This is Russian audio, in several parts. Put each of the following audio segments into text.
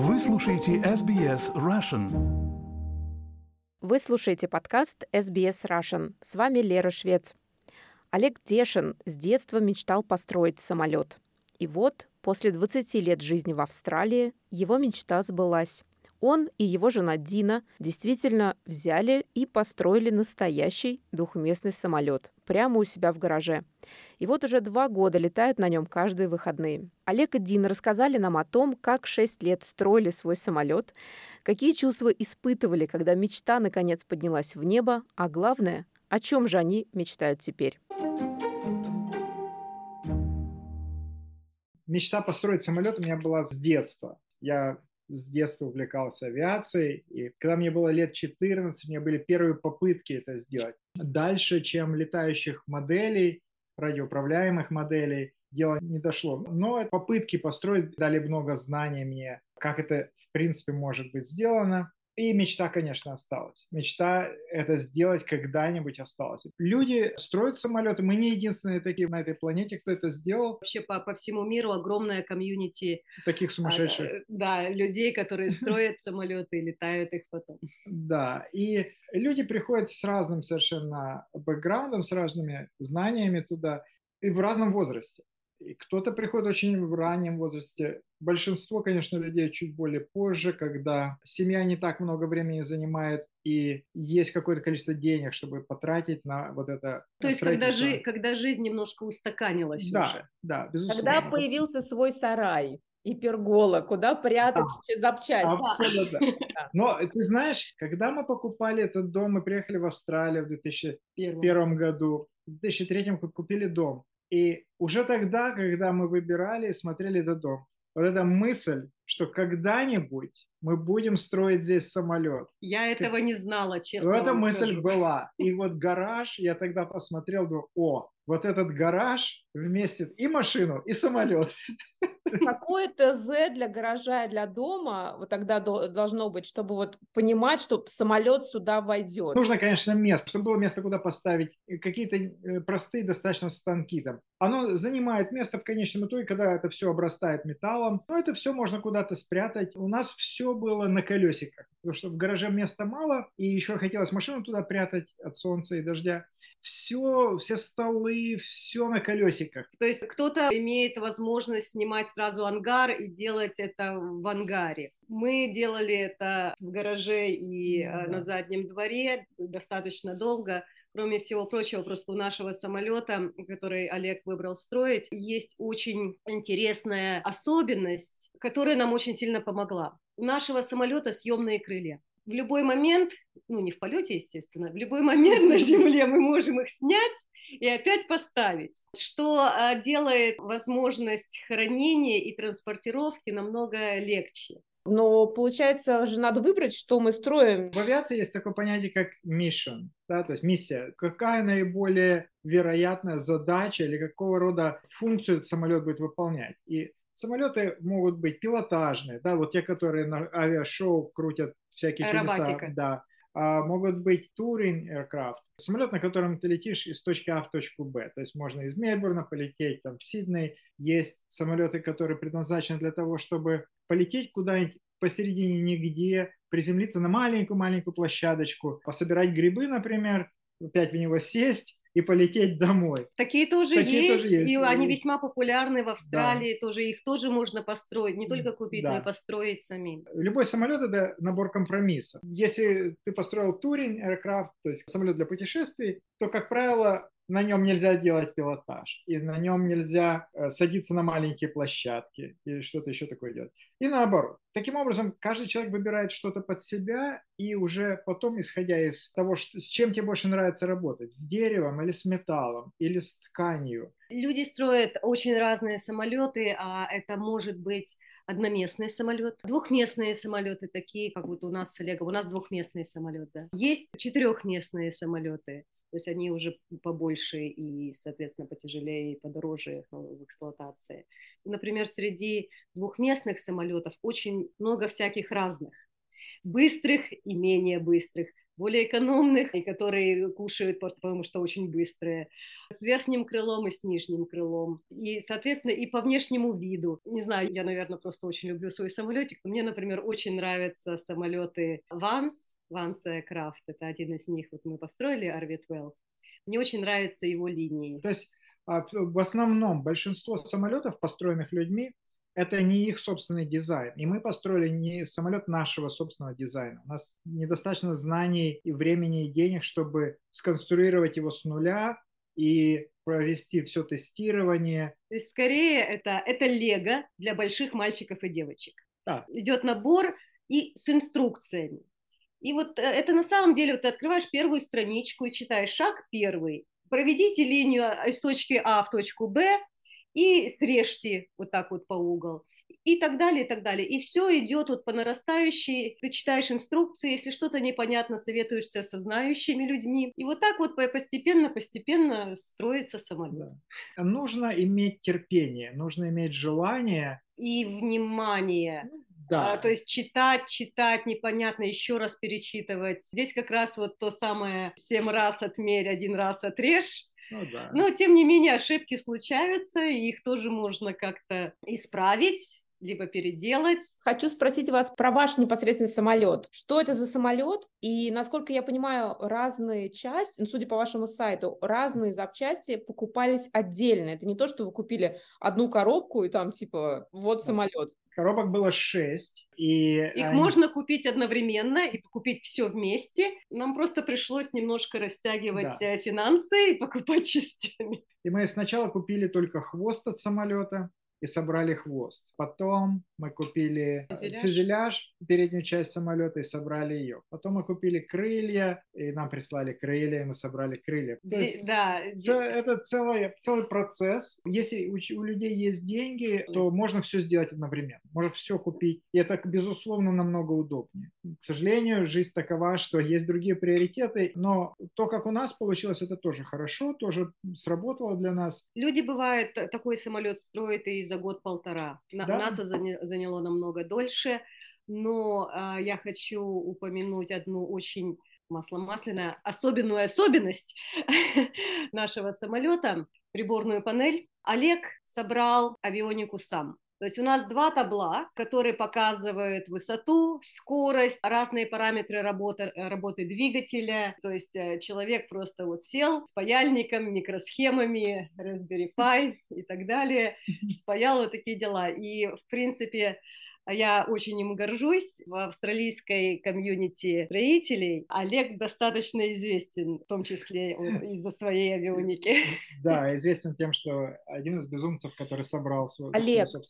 Вы слушаете SBS Russian. Вы слушаете подкаст SBS Russian. С вами Лера Швец. Олег Дешин с детства мечтал построить самолет. И вот, после 20 лет жизни в Австралии, его мечта сбылась. Он и его жена Дина действительно взяли и построили настоящий двухместный самолет прямо у себя в гараже. И вот уже два года летают на нем каждые выходные. Олег и Дина рассказали нам о том, как шесть лет строили свой самолет, какие чувства испытывали, когда мечта наконец поднялась в небо, а главное, о чем же они мечтают теперь. Мечта построить самолет у меня была с детства. Я с детства увлекался авиацией, и когда мне было лет 14, у меня были первые попытки это сделать. Дальше, чем летающих моделей, радиоуправляемых моделей, дело не дошло. Но попытки построить дали много знаний мне, как это в принципе может быть сделано. И мечта, конечно, осталась. Мечта это сделать когда-нибудь осталась. Люди строят самолеты. Мы не единственные такие на этой планете, кто это сделал. Вообще по, по всему миру огромная комьюнити. Таких сумасшедших. А, да, людей, которые строят самолеты и летают их потом. Да, и люди приходят с разным совершенно бэкграундом, с разными знаниями туда и в разном возрасте. И кто-то приходит очень в раннем возрасте. Большинство, конечно, людей чуть более позже, когда семья не так много времени занимает и есть какое-то количество денег, чтобы потратить на вот это. То есть, когда, жи- когда жизнь немножко устаканилась да, уже. Да, безусловно. Когда появился свой сарай и пергола, куда прятать а, запчасти. Абсолютно. Но ты знаешь, когда мы покупали этот дом, мы приехали в Австралию в 2001 году, в 2003 купили дом. И уже тогда, когда мы выбирали и смотрели этот дом, вот эта мысль, что когда-нибудь мы будем строить здесь самолет. Я этого не знала, честно. Эта мысль скажу. была. И вот гараж, я тогда посмотрел, думаю, о, вот этот гараж вместит и машину, и самолет. Какое ТЗ для гаража и для дома вот тогда должно быть, чтобы вот понимать, что самолет сюда войдет? Нужно, конечно, место, чтобы было место, куда поставить какие-то э, простые достаточно станки там. Оно занимает место в конечном итоге, когда это все обрастает металлом. Но это все можно куда-то спрятать. У нас все было на колесиках, потому что в гараже места мало, и еще хотелось машину туда прятать от солнца и дождя все, все столы, все на колесиках. То есть кто-то имеет возможность снимать сразу ангар и делать это в ангаре. Мы делали это в гараже и да. на заднем дворе достаточно долго. Кроме всего прочего, просто у нашего самолета, который Олег выбрал строить, есть очень интересная особенность, которая нам очень сильно помогла. У нашего самолета съемные крылья в любой момент, ну не в полете, естественно, в любой момент на Земле мы можем их снять и опять поставить, что а, делает возможность хранения и транспортировки намного легче. Но получается же надо выбрать, что мы строим. В авиации есть такое понятие, как mission, да, то есть миссия. Какая наиболее вероятная задача или какого рода функцию самолет будет выполнять. И самолеты могут быть пилотажные, да, вот те, которые на авиашоу крутят всякие чудеса. Да. А могут быть touring aircraft, самолет, на котором ты летишь из точки А в точку Б. То есть можно из Мельбурна полететь, там в Сидней. Есть самолеты, которые предназначены для того, чтобы полететь куда-нибудь посередине нигде, приземлиться на маленькую-маленькую площадочку, пособирать грибы, например, опять в него сесть, и полететь домой. Такие тоже, Такие есть, тоже есть, и они весьма популярны в Австралии, да. тоже их тоже можно построить, не только купить, да. но и построить самим. Любой самолет это набор компромиссов. Если ты построил туринг aircraft, то есть самолет для путешествий, то, как правило, на нем нельзя делать пилотаж, и на нем нельзя э, садиться на маленькие площадки или что-то еще такое делать. И наоборот. Таким образом, каждый человек выбирает что-то под себя, и уже потом, исходя из того, что, с чем тебе больше нравится работать, с деревом или с металлом, или с тканью. Люди строят очень разные самолеты, а это может быть одноместный самолет, двухместные самолеты, такие, как вот у нас с Олегом. У нас двухместный самолет, да. Есть четырехместные самолеты. То есть они уже побольше и, соответственно, потяжелее и подороже в эксплуатации. Например, среди двухместных самолетов очень много всяких разных. Быстрых и менее быстрых, более экономных, и которые кушают, потому что очень быстрые, с верхним крылом и с нижним крылом. И, соответственно, и по внешнему виду. Не знаю, я, наверное, просто очень люблю свой самолетик. Мне, например, очень нравятся самолеты Vans, Vans Aircraft. Это один из них. Вот мы построили RV-12. Мне очень нравятся его линии. То есть а, в основном большинство самолетов, построенных людьми, это не их собственный дизайн. И мы построили не самолет нашего собственного дизайна. У нас недостаточно знаний и времени, и денег, чтобы сконструировать его с нуля и провести все тестирование. То есть скорее это, это лего для больших мальчиков и девочек. Да. Идет набор и с инструкциями. И вот э, это на самом деле, вот ты открываешь первую страничку и читаешь шаг первый. Проведите линию из точки А в точку Б и срежьте вот так вот по угол и так далее, и так далее. И все идет вот по нарастающей. Ты читаешь инструкции, если что-то непонятно, советуешься со знающими людьми. И вот так вот постепенно, постепенно строится самолет. Да. Нужно иметь терпение, нужно иметь желание. И внимание. Да. А, то есть читать, читать, непонятно, еще раз перечитывать. Здесь как раз вот то самое «семь раз отмерь, один раз отрежь». Ну, да. Но, тем не менее, ошибки случаются, и их тоже можно как-то исправить либо переделать. Хочу спросить вас про ваш непосредственный самолет. Что это за самолет? И, насколько я понимаю, разные части, ну, судя по вашему сайту, разные запчасти покупались отдельно. Это не то, что вы купили одну коробку и там типа вот самолет. Коробок было шесть. И Их они... можно купить одновременно и купить все вместе. Нам просто пришлось немножко растягивать да. Э, финансы и покупать частями. И мы сначала купили только хвост от самолета, и собрали хвост. Потом мы купили фюзеляж. фюзеляж, переднюю часть самолета и собрали ее. Потом мы купили крылья, и нам прислали крылья, и мы собрали крылья. То есть да. Это целый, целый процесс. Если у, у людей есть деньги, то можно все сделать одновременно. Можно все купить. И это, безусловно, намного удобнее. К сожалению, жизнь такова, что есть другие приоритеты, но то, как у нас получилось, это тоже хорошо, тоже сработало для нас. Люди, бывает, такой самолет строят и за год-полтора. Да? Нас заняло намного дольше, но а, я хочу упомянуть одну очень масло масляное, особенную особенность нашего самолета, приборную панель. Олег собрал авионику сам. То есть у нас два табла, которые показывают высоту, скорость, разные параметры работы, работы двигателя. То есть э, человек просто вот сел с паяльником, микросхемами, Raspberry Pi и так далее, спаял вот такие дела. И, в принципе, я очень им горжусь. В австралийской комьюнити строителей Олег достаточно известен, в том числе из-за своей авионики. Да, известен тем, что один из безумцев, который собрал свой, Олег, свой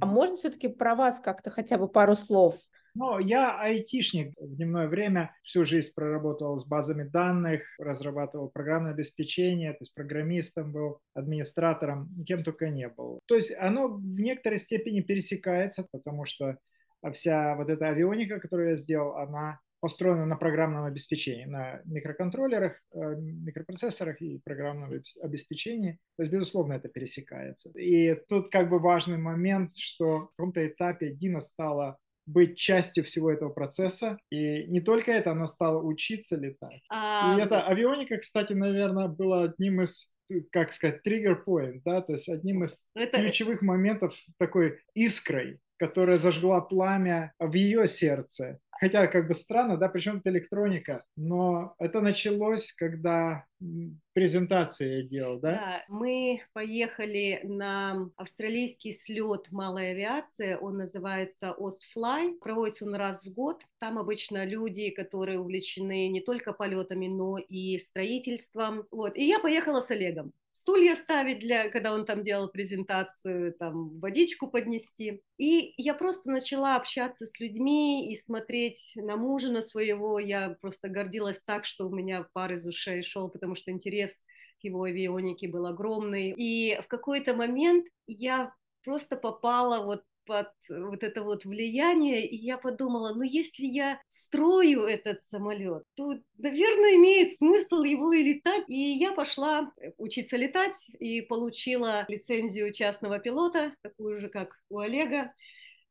а можно все-таки про вас как-то хотя бы пару слов? Ну, я айтишник в дневное время, всю жизнь проработал с базами данных, разрабатывал программное обеспечение, то есть программистом был, администратором, кем только не был. То есть оно в некоторой степени пересекается, потому что вся вот эта авионика, которую я сделал, она построена на программном обеспечении, на микроконтроллерах, э, микропроцессорах и программном обеспечении. То есть, безусловно, это пересекается. И тут как бы важный момент, что в каком-то этапе Дина стала быть частью всего этого процесса. И не только это, она стала учиться летать. А... И эта авионика, кстати, наверное, была одним из как сказать, триггер point, да, то есть одним из это... ключевых моментов такой искрой, которая зажгла пламя в ее сердце. Хотя как бы странно, да, причем это электроника, но это началось, когда презентацию я делал, да? Да, мы поехали на австралийский слет малой авиации, он называется Osfly, проводится он раз в год. Там обычно люди, которые увлечены не только полетами, но и строительством. Вот. И я поехала с Олегом стулья ставить, для, когда он там делал презентацию, там водичку поднести. И я просто начала общаться с людьми и смотреть на мужа на своего. Я просто гордилась так, что у меня пар из ушей шел, потому что интерес к его авионике был огромный. И в какой-то момент я просто попала вот под вот это вот влияние, и я подумала, ну если я строю этот самолет, то, наверное, имеет смысл его и летать. И я пошла учиться летать и получила лицензию частного пилота, такую же, как у Олега.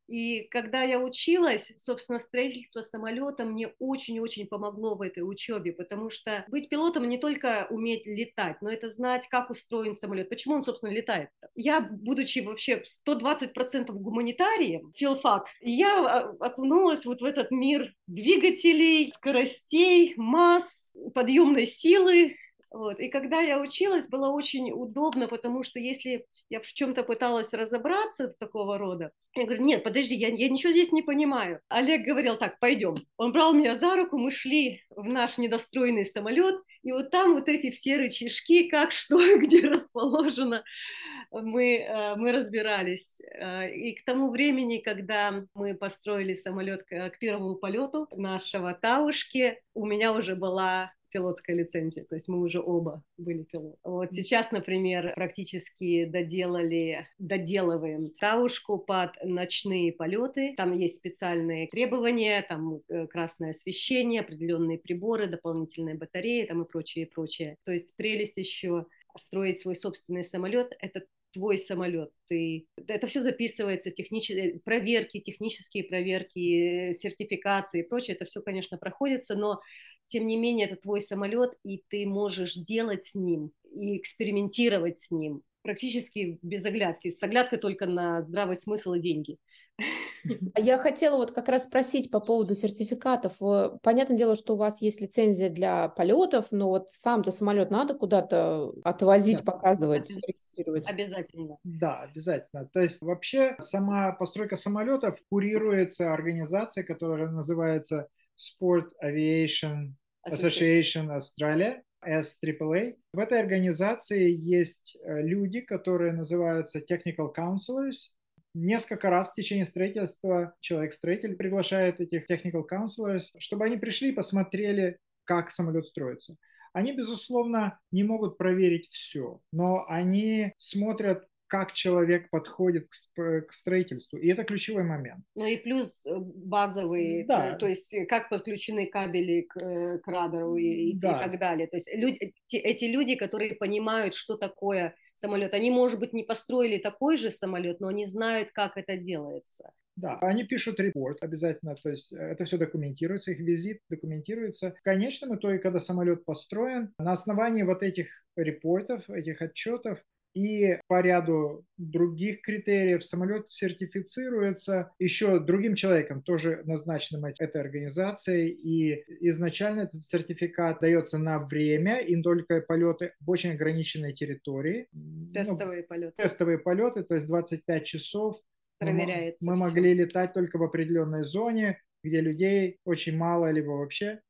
И когда я училась, собственно, строительство самолета мне очень-очень помогло в этой учебе, потому что быть пилотом не только уметь летать, но это знать, как устроен самолет, почему он, собственно, летает. Я, будучи вообще 120% гуманитарием, филфак, я а, окунулась вот в этот мир двигателей, скоростей, масс, подъемной силы, вот. И когда я училась, было очень удобно, потому что если я в чем-то пыталась разобраться такого рода, я говорю, нет, подожди, я, я ничего здесь не понимаю. Олег говорил, так, пойдем. Он брал меня за руку, мы шли в наш недостроенный самолет, и вот там вот эти все рычажки, как, что, где расположено, мы, э, мы разбирались. Э, и к тому времени, когда мы построили самолет к первому полету нашего Таушки, у меня уже была пилотская лицензия, то есть мы уже оба были пилотами. Вот сейчас, например, практически доделали, доделываем таушку под ночные полеты, там есть специальные требования, там э, красное освещение, определенные приборы, дополнительные батареи там и прочее, и прочее. То есть прелесть еще строить свой собственный самолет, это твой самолет. Ты, это все записывается, технические проверки, технические проверки, сертификации и прочее. Это все, конечно, проходится, но тем не менее, это твой самолет, и ты можешь делать с ним и экспериментировать с ним практически без оглядки, с оглядкой только на здравый смысл и деньги. А я хотела вот как раз спросить по поводу сертификатов. Понятное дело, что у вас есть лицензия для полетов, но вот сам-то самолет надо куда-то отвозить, да. показывать, регистрировать? Обязательно. Да, обязательно. То есть вообще сама постройка самолетов курируется организацией, которая называется Sport Aviation Association Australia, SAAA. В этой организации есть э, люди, которые называются Technical Counselors. Несколько раз в течение строительства человек-строитель приглашает этих Technical Counselors, чтобы они пришли и посмотрели, как самолет строится. Они, безусловно, не могут проверить все, но они смотрят как человек подходит к, к строительству. И это ключевой момент. Ну и плюс э, базовые, да. Э, то есть э, как подключены кабели к, к радару и, да. и так далее. То есть люди, эти люди, которые понимают, что такое самолет, они, может быть, не построили такой же самолет, но они знают, как это делается. Да, они пишут репорт обязательно, то есть это все документируется, их визит документируется. В конечном итоге, когда самолет построен, на основании вот этих репортов, этих отчетов, и по ряду других критериев самолет сертифицируется еще другим человеком, тоже назначенным этой организацией. И изначально этот сертификат дается на время и только полеты в очень ограниченной территории. Ну, тестовые ну, полеты. Тестовые полеты, то есть 25 часов. Проверяется. Мы, мы могли летать только в определенной зоне, где людей очень мало, либо вообще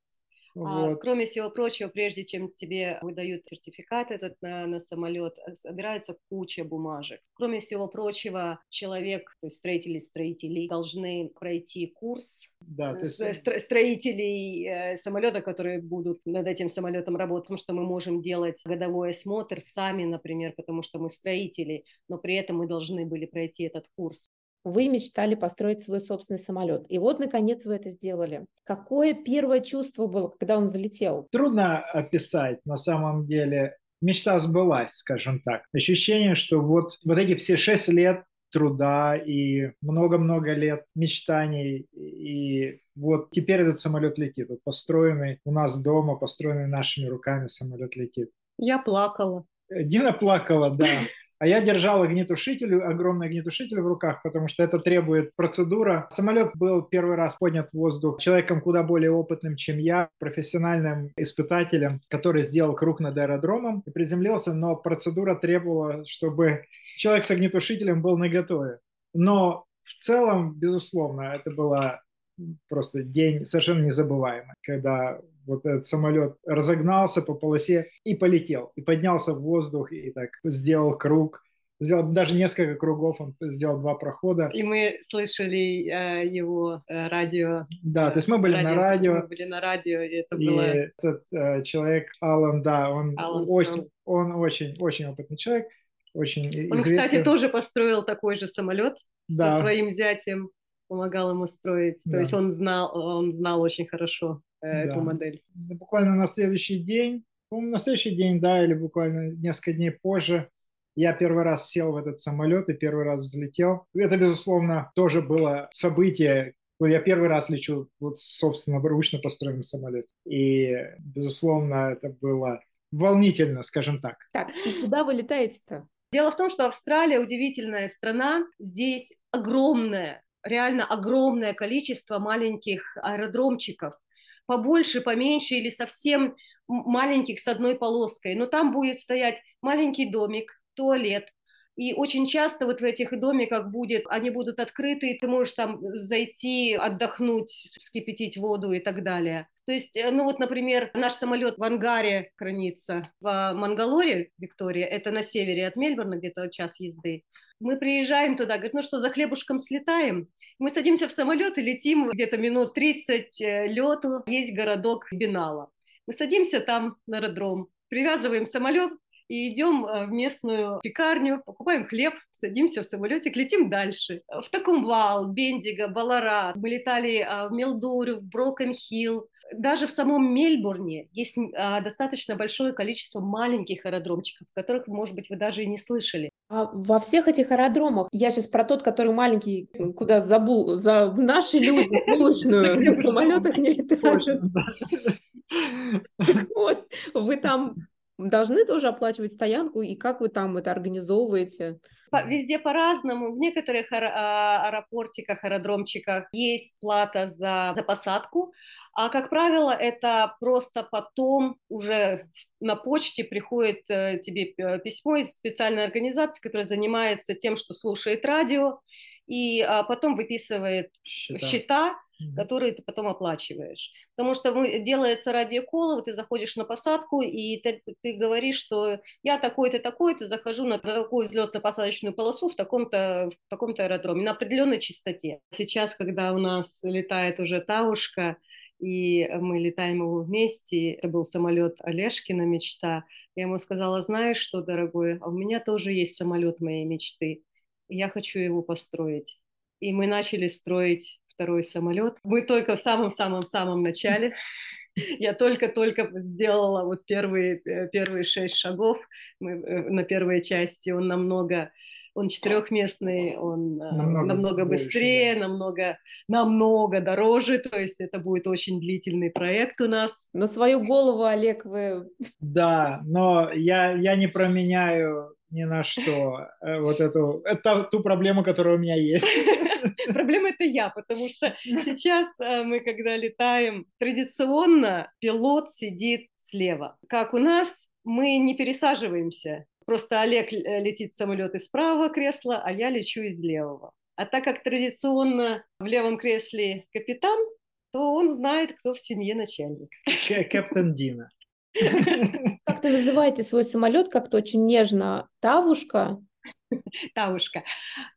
а, вот. Кроме всего прочего, прежде чем тебе выдают сертификат этот на, на самолет, э, собирается куча бумажек. Кроме всего прочего, человек, то есть строители строителей, должны пройти курс да, то есть... стро- строителей э, самолета, которые будут над этим самолетом работать, потому что мы можем делать годовой осмотр сами, например, потому что мы строители, но при этом мы должны были пройти этот курс вы мечтали построить свой собственный самолет. И вот, наконец, вы это сделали. Какое первое чувство было, когда он залетел? Трудно описать на самом деле. Мечта сбылась, скажем так. Ощущение, что вот, вот эти все шесть лет труда и много-много лет мечтаний. И вот теперь этот самолет летит. Вот построенный у нас дома, построенный нашими руками самолет летит. Я плакала. Дина плакала, да. А я держал огнетушитель, огромный огнетушитель в руках, потому что это требует процедура. Самолет был первый раз поднят в воздух человеком куда более опытным, чем я, профессиональным испытателем, который сделал круг над аэродромом и приземлился, но процедура требовала, чтобы человек с огнетушителем был наготове. Но в целом, безусловно, это была просто день совершенно незабываемый, когда вот этот самолет разогнался по полосе и полетел, и поднялся в воздух, и так сделал круг, сделал даже несколько кругов, он сделал два прохода. И мы слышали э, его э, радио. Да, то есть мы были радио, на радио. Мы были на радио, и это и было... этот э, человек, Алан, да, он очень, он очень, очень опытный человек, очень Он, известный. кстати, тоже построил такой же самолет да. со своим зятем помогал ему строить. Да. То есть он знал, он знал очень хорошо э, да. эту модель. Буквально на следующий день, на следующий день, да, или буквально несколько дней позже, Я первый раз сел в этот самолет и первый раз взлетел. Это, безусловно, тоже было событие, я первый раз лечу вот, собственно, ручно построенным самолете. И, безусловно, это было волнительно, скажем так. Так, и куда вы летаете-то? Дело в том, что Австралия удивительная страна. Здесь огромное, реально огромное количество маленьких аэродромчиков. Побольше, поменьше или совсем маленьких с одной полоской. Но там будет стоять маленький домик, туалет, и очень часто вот в этих домиках будет, они будут открыты, и ты можешь там зайти, отдохнуть, вскипятить воду и так далее. То есть, э, ну вот, например, наш самолет в ангаре хранится в Мангалоре, Виктория, это на севере от Мельбурна, где-то час езды. Мы приезжаем туда, говорят, ну что, за хлебушком слетаем? Мы садимся в самолет и летим где-то минут 30 э, лету. Есть городок Беналла. Мы садимся там на аэродром, привязываем самолет, и идем э, в местную пекарню, покупаем хлеб, садимся в самолетик, летим дальше. В Токумвал, Бендиго, Балларат. Мы летали э, в Милдьюру, в Брокен-Хилл. Даже в самом Мельбурне есть а, достаточно большое количество маленьких аэродромчиков, которых, может быть, вы даже и не слышали. А во всех этих аэродромах, я сейчас про тот, который маленький, куда забыл, за наши люди улочную самолетах не летают. Так вот, вы там должны тоже оплачивать стоянку, и как вы там это организовываете? Везде по-разному. В некоторых а, аэропортиках, аэродромчиках есть плата за, за посадку, а, как правило, это просто потом уже на почте приходит э, тебе письмо из специальной организации, которая занимается тем, что слушает радио, и а, потом выписывает счета, счета которые ты потом оплачиваешь. Потому что делается радиоколы, ты заходишь на посадку, и ты, ты говоришь, что я такой-то, такой-то, захожу на такую взлетно-посадочную полосу в таком-то, в таком-то аэродроме на определенной частоте. Сейчас, когда у нас летает уже Таушка, и мы летаем его вместе, это был самолет Олешкина мечта, я ему сказала, знаешь что, дорогой, а у меня тоже есть самолет моей мечты, я хочу его построить. И мы начали строить второй самолет. Мы только в самом-самом-самом начале. Я только-только сделала вот первые, э, первые шесть шагов мы, э, на первой части. Он намного он четырехместный, он э, намного, намного быстрее, больше, да. намного, намного дороже, то есть это будет очень длительный проект у нас. На свою голову, Олег, вы... Да, но я, я не променяю ни на что вот эту, это ту проблему, которая у меня есть. Проблема это я, потому что сейчас э, мы, когда летаем, традиционно пилот сидит слева. Как у нас, мы не пересаживаемся. Просто Олег э, летит в самолет из правого кресла, а я лечу из левого. А так как традиционно в левом кресле капитан, то он знает, кто в семье начальник. Капитан Дина. Как ты называете свой самолет как-то очень нежно? Тавушка? Таушка.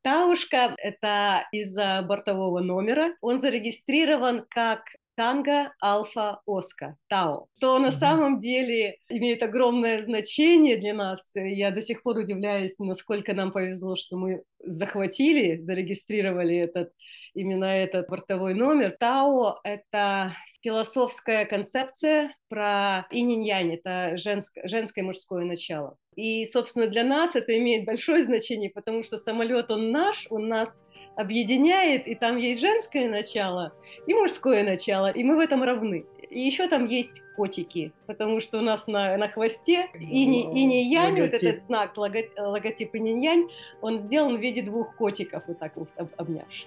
Таушка – это из бортового номера. Он зарегистрирован как Танго Альфа Оска, Тао, то на самом деле имеет огромное значение для нас. Я до сих пор удивляюсь, насколько нам повезло, что мы захватили, зарегистрировали этот, именно этот бортовой номер. Тао – это философская концепция про инь-янь, это женское, женское и мужское начало. И, собственно, для нас это имеет большое значение, потому что самолет, он наш, он нас объединяет, и там есть женское начало и мужское начало, и мы в этом равны. И еще там есть котики, потому что у нас на, на хвосте ини, ини янь, вот этот знак, логотип, логотип ини янь, он сделан в виде двух котиков, вот так вот обнявшись.